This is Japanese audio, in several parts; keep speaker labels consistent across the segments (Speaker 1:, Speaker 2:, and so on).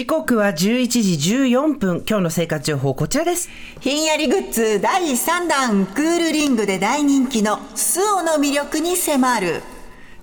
Speaker 1: 時刻は11時14分。今日の生活情報こちらです。
Speaker 2: ひんやりグッズ第3弾クールリングで大人気のスオの魅力に迫る。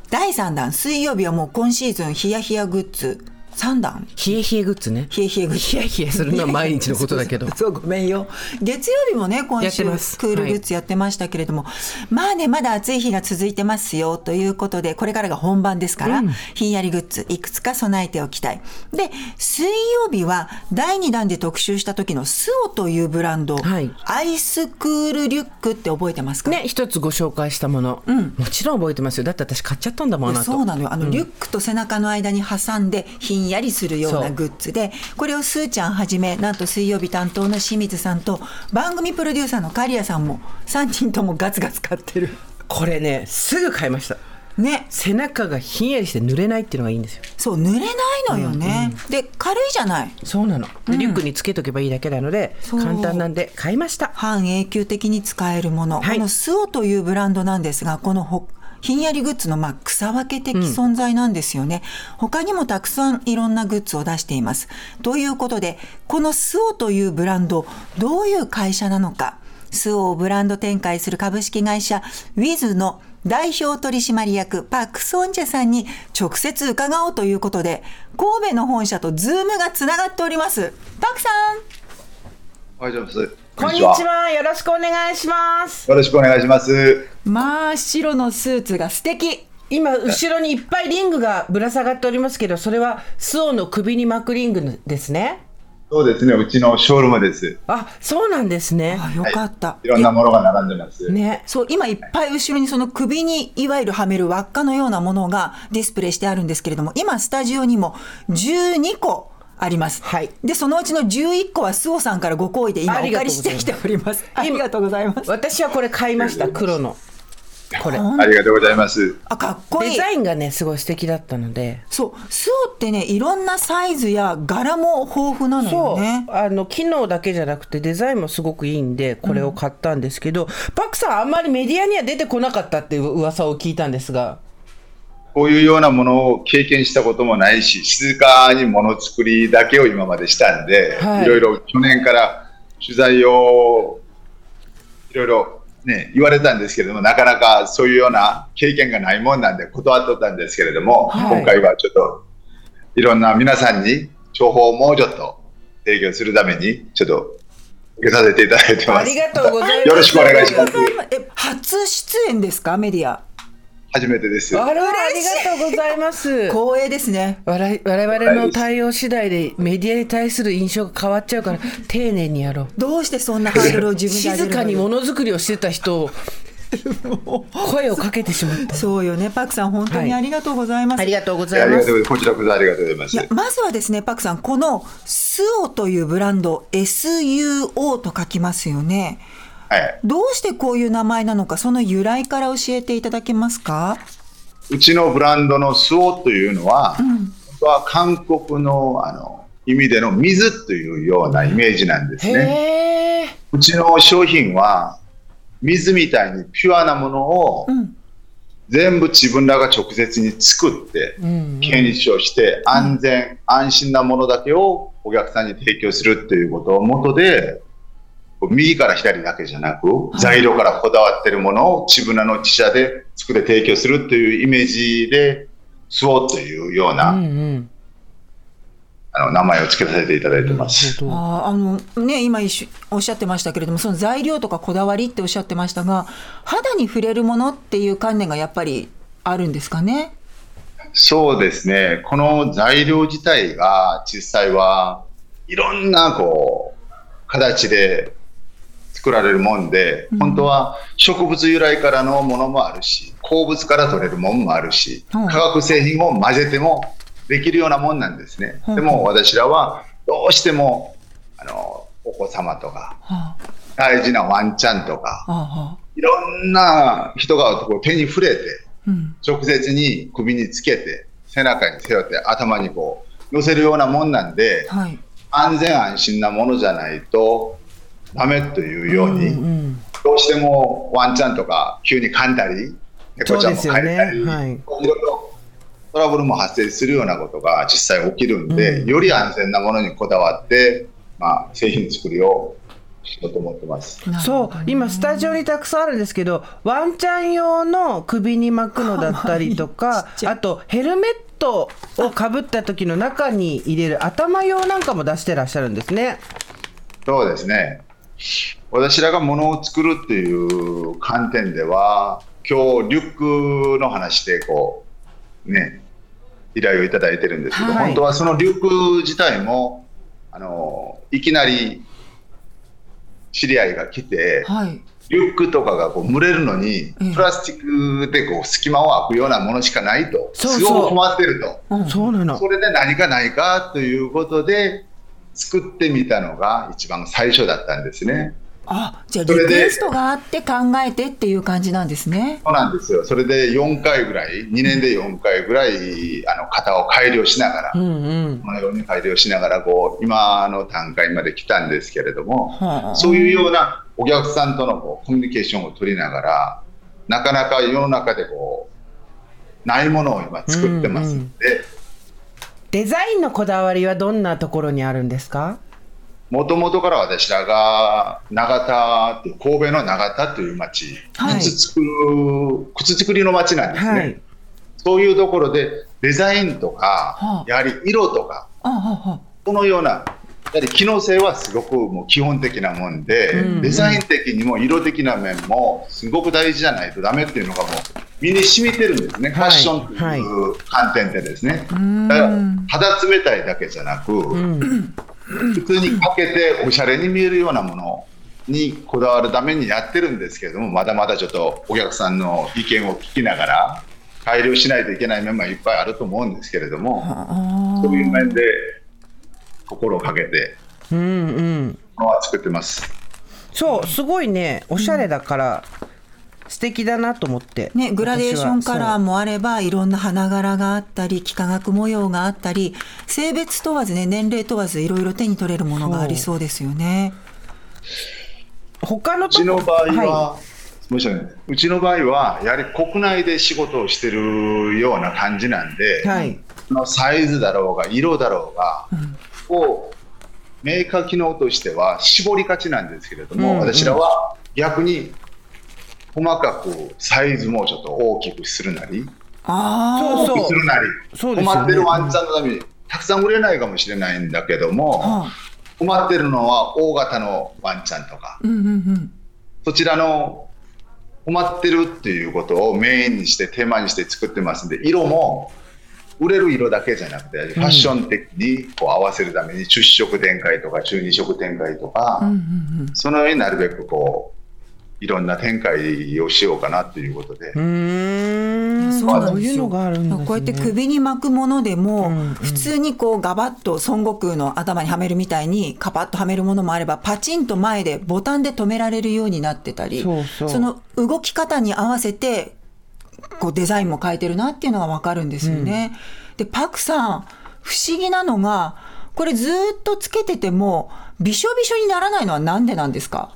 Speaker 2: 第3弾水曜日はもう今シーズンヒヤヒヤグッズ3弾
Speaker 1: 冷え冷えグッズね。
Speaker 2: 冷え冷えグッズ。
Speaker 1: ヒヤヒヤするのは 毎日のことだけど。
Speaker 2: そうごめんよ。月曜日もね今週クールグッズやってましたけれども、まあねまだ暑い日が続いてますよということでこれからが本番ですから、ひんやりグッズいくつか備えておきたい。で水曜日は第2弾で特集した時のスオというブランド、
Speaker 1: はい。
Speaker 2: アイスクールリュックって覚えてますか？
Speaker 1: ね、一つご紹介したもの、もちろん覚えてますよ。だって私買っちゃったんだもん、あの後。
Speaker 2: そうなのよ。あの、リュックと背中の間に挟んでひんやりするようなグッズでこれをすーちゃんはじめなんと水曜日担当の清水さんと番組プロデューサーの刈谷さんも3人ともガツガツ買ってる。
Speaker 1: これね、すぐ買いました。
Speaker 2: ね。
Speaker 1: 背中がひんやりして濡れないっていうのがいいんですよ。
Speaker 2: そう濡れないのよね、で軽いじゃない。
Speaker 1: そうなの。でリュックにつけとけばいいだけなので、簡単なんで買いました。
Speaker 2: 半永久的に使えるもの、
Speaker 1: はい。
Speaker 2: このスオというブランドなんですがこのほひんやりグッズのまあ草分け的存在なんですよね、他にもたくさんいろんなグッズを出しています。ということでこのスオというブランドどういう会社なのか。 SUO をブランド展開する株式会社ウィズの代表取締役パク・ソンジェさんに直接伺おうということで神戸の本社とズームがつながっております。パクさん。
Speaker 3: おはようございます。
Speaker 1: こんにちは。よろしくお願いします。
Speaker 3: よろしくお願いします。
Speaker 2: まあ白のスーツが素敵
Speaker 1: 今、後ろにいっぱいリングがぶら下がっておりますけど、それは SUO の首に巻くリングですね。
Speaker 3: そうですね、うちのショールームです。
Speaker 1: あ、そうなんですね。
Speaker 2: あよかった、
Speaker 3: いろんなものが並んでます。
Speaker 1: ね。
Speaker 2: そう今いっぱい後ろにその首にいわゆるはめる輪っかのようなものがディスプレイしてあるんですけれども今スタジオにも12個あります、
Speaker 1: はい。
Speaker 2: でそのうちの11個はスオさんからご好意で今
Speaker 1: あ
Speaker 2: お
Speaker 1: りがとうございます。
Speaker 2: 借りしてきております。ありがとうございます。
Speaker 1: 私はこれ買いました、黒の。これ。
Speaker 3: ありがとうございます。
Speaker 2: あかっこい
Speaker 1: デ
Speaker 2: い
Speaker 1: ザインがね、すごい素敵だったので。
Speaker 2: そう。スオってねいろんなサイズや柄も豊富なの
Speaker 1: そう、
Speaker 2: よね
Speaker 1: あの機能だけじゃなくてデザインもすごくいいんでこれを買ったんですけど、パクさんあんまりメディアには出てこなかったっていう噂を聞いたんですが
Speaker 3: こういうようなものを経験したこともないし、静かにものづくりだけを今までしたんで、
Speaker 1: はい。
Speaker 3: い、ろいろ去年から取材をいろいろね、言われたんですけれども、なかなかそういうような経験がないもんなんで断っとったんですけれども、
Speaker 1: はい。
Speaker 3: 今回はちょっといろんな皆さんに情報をもうちょっと提供するために、ちょっと受けさせていただいてます。
Speaker 1: ありがとうございます。
Speaker 3: よろしくお願いします。
Speaker 2: え初出演ですか？メディア
Speaker 3: 初めてです。
Speaker 1: あらありがとうございます
Speaker 2: 光栄ですね
Speaker 1: 我々我々の対応次第でメディアに対する印象が変わっちゃうから丁寧にやろう
Speaker 2: どうしてそんなハードルを自分で上げるの
Speaker 1: 静かにものづくりをしてた人を声をかけてしまった
Speaker 2: そうよね、パクさん、本当にありがとうございます。
Speaker 1: ありがとうございます
Speaker 3: ありがとうございます。こちらこそありがとうございます。
Speaker 2: まずはですね、パクさん、このスオというブランド、SUO と書きますよね。
Speaker 3: はい。
Speaker 2: どうしてこういう名前なのか、その由来から教えていただけますか？
Speaker 3: うちのブランドのスオというのは、本当は韓国のあの意味での水というようなイメージなんですね。うちの商品は水みたいにピュアなものを
Speaker 2: うん、
Speaker 3: 全部自分らが直接に作って
Speaker 1: うん
Speaker 3: 検証して安全、安心なものだけをお客さんに提供するということをもとで右から左だけじゃなく材料からこだわってるものを自分らの自社で作って提供するというイメージでスオというような、
Speaker 1: うんうん
Speaker 3: あの名前を付けさせていただいてます。
Speaker 2: あーあのね、今一緒おっしゃってましたけれども、その材料とかこだわりっておっしゃってましたが、肌に触れるものっていう観念がやっぱりあるんですかね？
Speaker 3: そうですね。この材料自体が実際はいろんなこう形で作られるもんで、本当は植物由来からのものもあるし、鉱物から取れるものもあるし、
Speaker 2: うん。
Speaker 3: 化学製品を混ぜてもできるようなもんなんですね。
Speaker 2: うん。
Speaker 3: でも私らはどうしてもあのお子様とか
Speaker 2: は
Speaker 3: 大事なワンちゃんとかいろんな人がこう手に触れて
Speaker 2: うん、
Speaker 3: 直接に首につけて背中に背負って頭にこう乗せるようなもんなんで
Speaker 2: はい。
Speaker 3: 安全安心なものじゃないとダメというように、
Speaker 1: うんうん
Speaker 3: どうしてもワンちゃんとか急に噛んだり猫ちゃんも
Speaker 1: そうですよね
Speaker 3: 噛んだり、
Speaker 1: はい
Speaker 3: いろいろトラブルも発生するようなことが実際起きるんで、より安全なものにこだわって、まあ、製品作りをしようと思ってます。
Speaker 1: そう今スタジオにたくさんあるんですけどワンちゃん用の首に巻くのだったりとか
Speaker 2: か
Speaker 1: あとヘルメットをかぶった時の中に入れる頭用なんかも出してらっしゃるんですね。
Speaker 3: そうですね。私らがものを作るっていう観点では、今日リュックの話でこう、ね、依頼をいただいてるんですけど、
Speaker 1: はい。
Speaker 3: 本当はそのリュック自体も、あの、いきなり知り合いが来て、
Speaker 2: はい。
Speaker 3: リュックとかがこう蒸れるのに
Speaker 2: うん、
Speaker 3: プラスチックでこう隙間を空くようなものしかないと、
Speaker 1: そうそう。
Speaker 3: すごく困ってると。
Speaker 2: うん。
Speaker 1: そ
Speaker 3: れで何かないかということで、作ってみたのが一番最初だったんですね。
Speaker 2: あ、じゃあ
Speaker 3: それで
Speaker 2: リクエストがあって考えてっていう感じなんですね。
Speaker 3: そうなんですよ。それで4回ぐらい、2年で4回ぐらい、あの、型を改良しながら、
Speaker 1: うんうん
Speaker 3: このように改良しながら、こう、今の段階まで来たんですけれども、
Speaker 2: はあ
Speaker 3: そういうようなお客さんとのこうコミュニケーションを取りながら、なかなか世の中でこう、ないものを今作ってますんで、
Speaker 1: デザインのこだわりはどんなところにあるんですか？
Speaker 3: もともとから私らが長田神戸の長田という町、
Speaker 2: はい。
Speaker 3: 靴作る靴作りの町なんですね、
Speaker 1: はい。
Speaker 3: そういうところでデザインとか、
Speaker 2: はあ。
Speaker 3: やはり色とか
Speaker 2: あはあ
Speaker 3: このようなやはり機能性はすごくもう基本的なもんで、
Speaker 1: うん。
Speaker 3: デザイン的にも色的な面もすごく大事じゃないとダメっていうのがもう身に染みてるんですね、ファッションと
Speaker 1: はい
Speaker 3: いう観点でですね、
Speaker 2: ん。
Speaker 3: だから肌冷たいだけじゃなく、
Speaker 1: うん。
Speaker 3: 普通にかけておしゃれに見えるようなものにこだわるためにやってるんですけれどもまだまだちょっとお客さんの意見を聞きながら改良しないといけない面もいっぱいあると思うんですけれども
Speaker 2: あ
Speaker 3: そういう面で心をかけて
Speaker 1: うんうん。
Speaker 3: ものは作ってます。
Speaker 1: そうすごいね。おしゃれだから素敵だなと思って、
Speaker 2: ね、グラデーションカラーもあればいろんな花柄があったり幾何学模様があったり性別問わずね年齢問わずいろいろ手に取れるものがありそうですよね。
Speaker 1: 他の
Speaker 3: うちの場合は、
Speaker 1: は
Speaker 3: 申し訳ない。うちの場合はやはり国内で仕事をしてるような感じなんで、
Speaker 1: い、はい、
Speaker 3: そのサイズだろうが色だろうが、をメーカー機能としては絞りがちなんですけれども、
Speaker 1: うん。うん。
Speaker 3: 私らは逆に細かくサイズもちょっと大きくするなり、
Speaker 2: あ
Speaker 1: そうそう。
Speaker 3: 大きくするなり、
Speaker 1: そうですよね。
Speaker 3: 困ってるワンちゃんのためにたくさん売れないかもしれないんだけども、
Speaker 2: あ、はあ、
Speaker 3: 困ってるのは大型のワンちゃんとか、
Speaker 2: うんうんうん。
Speaker 3: そちらの困ってるっていうことをメインにしてテーマにして作ってますんで、色も売れる色だけじゃなくて、ファッション的にこう合わせるために、10色展開とか、12色展開とか、
Speaker 2: うんうん
Speaker 3: そのようになるべくこう、いろんな展開をしようかなということで。
Speaker 1: う、ーん。
Speaker 2: そうなんですよ。
Speaker 1: そういうのがあるんですね。
Speaker 2: こうやって首に巻くものでも、
Speaker 1: うんうん。
Speaker 2: 普通にこうガバッと孫悟空の頭にはめるみたいにカパッとはめるものもあればパチンと前でボタンで止められるようになってたり
Speaker 1: そうそう。
Speaker 2: の動き方に合わせてこうデザインも変えてるなっていうのがわかるんですよね。でパクさん不思議なのがこれずーっとつけててもびしょびしょにならないのはなんでなんですか？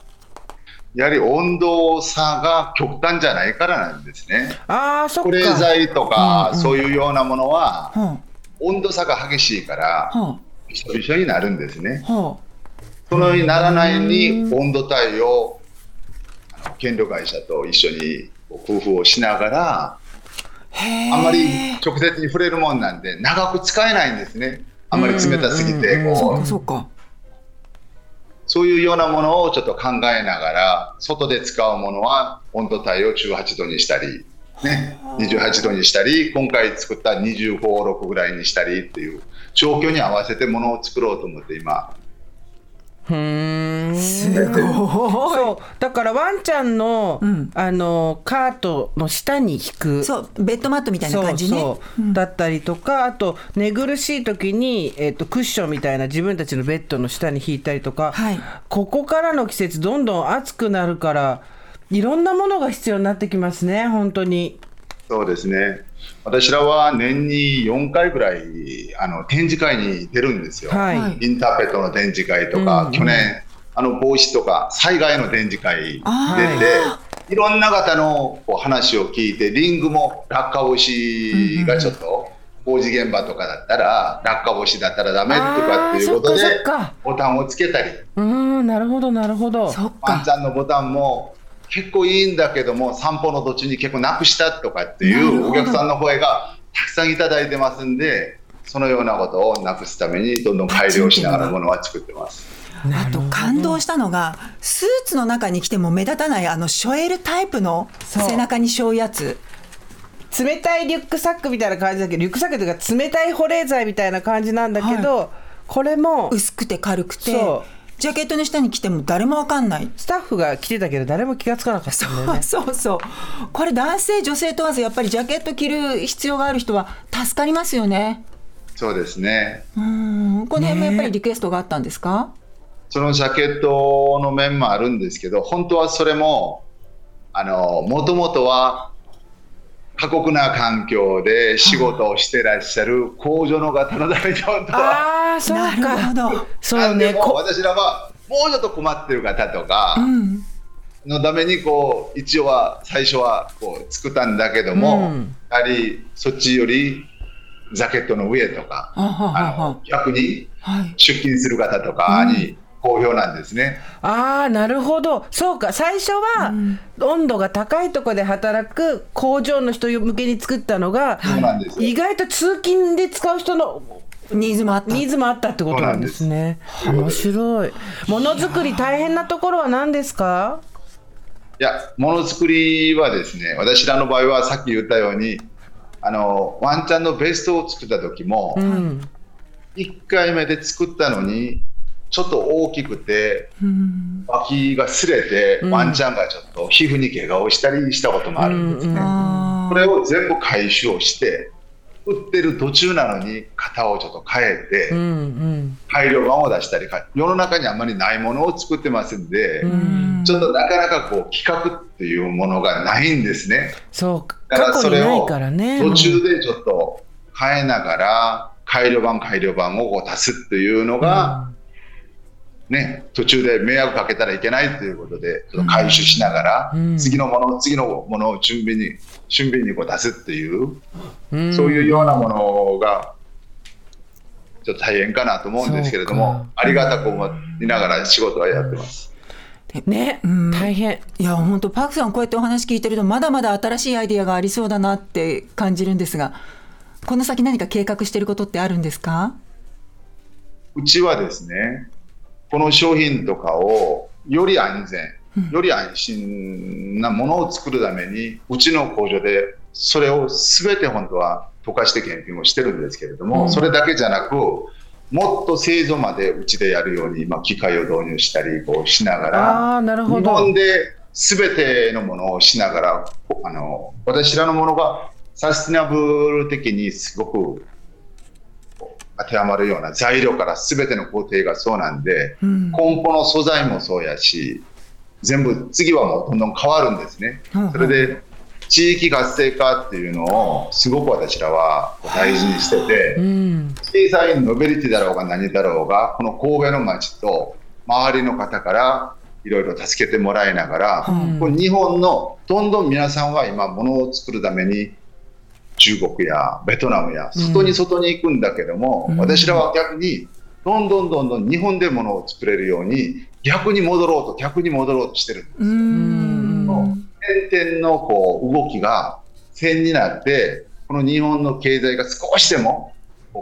Speaker 3: やはり温度差が極端じゃないからなんですね。
Speaker 1: ああそっ
Speaker 3: 保冷
Speaker 1: か
Speaker 3: 剤とか、
Speaker 1: うんうん。
Speaker 3: そういうようなものは、
Speaker 2: は
Speaker 3: 温度差が激しいからびしょびしょになるんですね。
Speaker 2: あは
Speaker 3: そのようにならないに温度帯をあの権力会社と一緒に工夫をしながら、
Speaker 2: あ
Speaker 3: んまり直接に触れるもんなんで、長く使えないんですね。あんまり冷たすぎて、こう、
Speaker 2: かそう
Speaker 3: いうようなものをちょっと考えながら、外で使うものは温度帯を18度にしたり、ね、28度にしたり、今回作った25、6ぐらいにしたりっていう状況に合わせてものを作ろうと思って今、
Speaker 2: すごい。
Speaker 1: そう。だからワンちゃんの、
Speaker 2: うん。
Speaker 1: あのカートの下に引く。
Speaker 2: そうベッドマットみたいな感じね。
Speaker 1: そうそう。だったりとかあと寝苦しい時に、えっとクッションみたいな自分たちのベッドの下に引いたりとか、
Speaker 2: はい。
Speaker 1: ここからの季節どんどん暑くなるからいろんなものが必要になってきますね本当に。
Speaker 3: そうですね。私らは年に4回ぐらいあの展示会に出るんですよ。
Speaker 1: はい、
Speaker 2: はい
Speaker 3: インターペットの展示会とか、
Speaker 1: うん。
Speaker 3: 去年あの帽子とか災害の展示会
Speaker 2: あ
Speaker 3: 出て、いろんな方のこう話を聞いてリングも落下防止がちょっと工事現場とかだったら落下防止だったらダメとかっていうことでボタンをつけたり。
Speaker 1: うーんなるほどなるほど。
Speaker 2: そっか。
Speaker 3: ワンちゃんのボタンも結構いいんだけども散歩の途中に結構なくしたとかっていうお客さんの声がたくさんいただいてますんでそのようなことをなくすためにどんどん改良しながらものは作ってます。
Speaker 2: あと感動したのがスーツの中に着ても目立たないあのショエルタイプの背中に背負うやつ。
Speaker 1: 冷たいリュックサックみたいな感じだけどリュックサックというか冷たい保冷剤みたいな感じなんだけど、これも
Speaker 2: 薄くて軽くて
Speaker 1: そ
Speaker 2: ジャケットの下に着ても誰もわかんない。
Speaker 1: スタッフが着てたけど誰も気がつかなかったんだよね。
Speaker 2: そうそうこれ男性女性問わずやっぱりジャケット着る必要がある人は助かりますよね。
Speaker 3: そうですね。
Speaker 2: うん。この辺もやっぱりリクエストがあったんですか、
Speaker 3: そのジャケットの面もあるんですけど本当はそれもあのもともとは過酷な環境で仕事をしてらっしゃる工場の方のために本当は。
Speaker 1: ああそう
Speaker 2: なる
Speaker 1: か
Speaker 2: ほど。
Speaker 1: そうね。こ
Speaker 3: 私らはもうちょっと困ってる方とか
Speaker 2: うん。
Speaker 3: のためにこう一応は最初はこう作ったんだけども、
Speaker 1: うん。
Speaker 3: やはりそっちよりジャケットの上とかあ
Speaker 2: は
Speaker 3: の逆に
Speaker 2: はい。
Speaker 3: 出勤する方とかに好評なんですね。
Speaker 1: ああなるほど。そうか。最初は温度が高いところで働く工場の人向けに作ったのが、
Speaker 3: そうなんです。よ
Speaker 1: 意外と通勤で使う人の
Speaker 2: ニーズもあった。
Speaker 1: ニーズもあったってことなんですね。面白い。ものづくり大変なところは何ですか？
Speaker 3: いや、ものづくりはですね、私らの場合はさっき言ったように、あのワンちゃんのベストを作った時も、
Speaker 1: うん。
Speaker 3: 1回目で作ったのに、ちょっと大きくて、
Speaker 2: うん。
Speaker 3: 脇が擦れて、
Speaker 1: うん。
Speaker 3: ワンちゃんがちょっと皮膚に怪我をしたりしたこともあるんですね。これを全部回収をして、売ってる途中なのに型をちょっと変えて、
Speaker 1: うんうん。
Speaker 3: 改良版を出したり、世の中にあんまりないものを作ってますんで、
Speaker 1: うん。
Speaker 3: ちょっとなかなかこう企画っていうものがないんですね。
Speaker 1: そうか。
Speaker 3: だからそれを途中でちょっと変えながら改良版改良版をこう足すっていうのが、ね、途中で迷惑かけたらいけないということで回収しながら、
Speaker 1: うん。
Speaker 3: 次のもの次のものを準備に準備にこう出すっていう、
Speaker 1: うん。
Speaker 3: そういうようなものがちょっと大変かなと思うんですけれども
Speaker 1: か。
Speaker 3: ありがたく思いながら仕事はやってます。
Speaker 1: ね、
Speaker 2: うん。
Speaker 1: 大変。
Speaker 2: いや本当パクさんこうやってお話聞いてるとまだまだ新しいアイディアがありそうだなって感じるんですがこの先何か計画してることってあるんですか？
Speaker 3: うちはですね、この商品とかをより安全、より安心なものを作るために、うちの工場でそれをすべて本当は溶かして研究をしてるんですけれども、
Speaker 1: うん。
Speaker 3: それだけじゃなく、もっと製造までうちでやるように、まあ、機械を導入したりこうしながら、
Speaker 1: なるほ
Speaker 3: 日
Speaker 1: ど
Speaker 3: 本で全てのものをしながら、あの私らのものがサスティナブル的にすごく当てはまるような材料から全ての工程がそうなんで、
Speaker 2: うん。
Speaker 3: 梱包の素材もそうやし、全部次はもうどんどん変わるんですね。それで地域活性化っていうのをすごく私らは大事にしてて、
Speaker 1: うん。
Speaker 3: 小さいノベリティだろうが何だろうが、この神戸の街と周りの方からいろいろ助けてもらいながら、
Speaker 1: うん。
Speaker 3: これ日本のどんどん皆さんは今、物を作るために中国やベトナムや外に外に行くんだけども、
Speaker 2: うん。
Speaker 3: 私らは逆にどんどんどんどん日本で物を作れるように逆に戻ろうと逆に戻ろうとしてる。ん。です
Speaker 2: うーん
Speaker 3: 点々のこう動きが線になってこの日本の経済が少しでも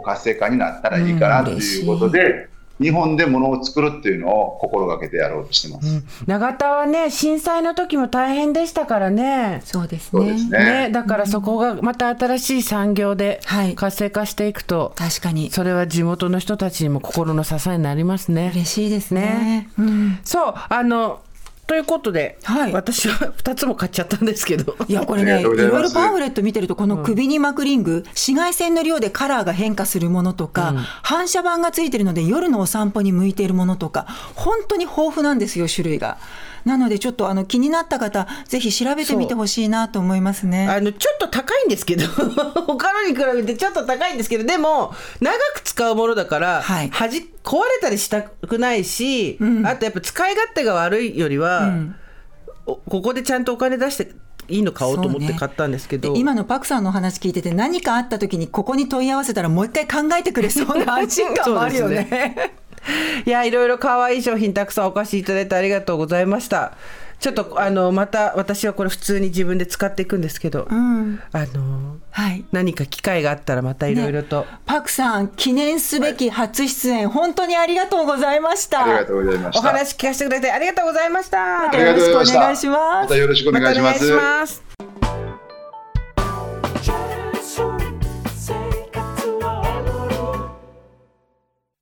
Speaker 3: 活性化になったらいいかなということで、日本で物を作るっていうのを心がけてやろうとしてます。
Speaker 1: うん。永田はね震災の時も大変でしたからね。
Speaker 2: そうですね。
Speaker 3: ね。
Speaker 1: ねだからそこがまた新しい産業で
Speaker 2: はい。
Speaker 1: 活性化していくと、
Speaker 2: 確かに。
Speaker 1: それは地元の人たちにも心の支えになりますね。
Speaker 2: 嬉しいですね。うん。
Speaker 1: そうあのということで、
Speaker 2: はい
Speaker 1: 私は2つも買っちゃったんですけど。
Speaker 2: いやこれねいろいろパンフレット見てるとこの首に巻くリング、紫外線の量でカラーが変化するものとか、反射板がついてるので夜のお散歩に向いているものとか本当に豊富なんですよ種類が。なのでちょっとあの気になった方ぜひ調べてみてほしいなと思いますね。
Speaker 1: あのちょっと高いんですけど 他のに比べてちょっと高いんですけどでも長く使うものだから、
Speaker 2: はい
Speaker 1: はじ壊れたりしたくないし、
Speaker 2: うん。
Speaker 1: あとやっぱ使い勝手が悪いよりは、
Speaker 2: うん。
Speaker 1: おここでちゃんとお金出していいの買おうと思って買ったんですけど、
Speaker 2: ねで今のパクさんのお話聞いてて何かあった時にここに問い合わせたらもう一回考えてくれそうな安心感もあるよ
Speaker 1: そう
Speaker 2: ね。
Speaker 1: いやいろいろ可愛い商品たくさんお貸しいただいてありがとうございましたちょっとあのまた私はこれ普通に自分で使っていくんですけど、
Speaker 2: うん、
Speaker 1: あの
Speaker 2: はい。
Speaker 1: 何か機会があったらまたいろいろと、
Speaker 2: ねパクさん記念すべき初出演、本当にありがとうございました。
Speaker 3: ありがとうございました。
Speaker 1: お話聞かせてくれてありがとうございました
Speaker 3: ありがとうございました。
Speaker 2: よろしくお願いします
Speaker 3: またよろしくお願いします。
Speaker 1: またお願いします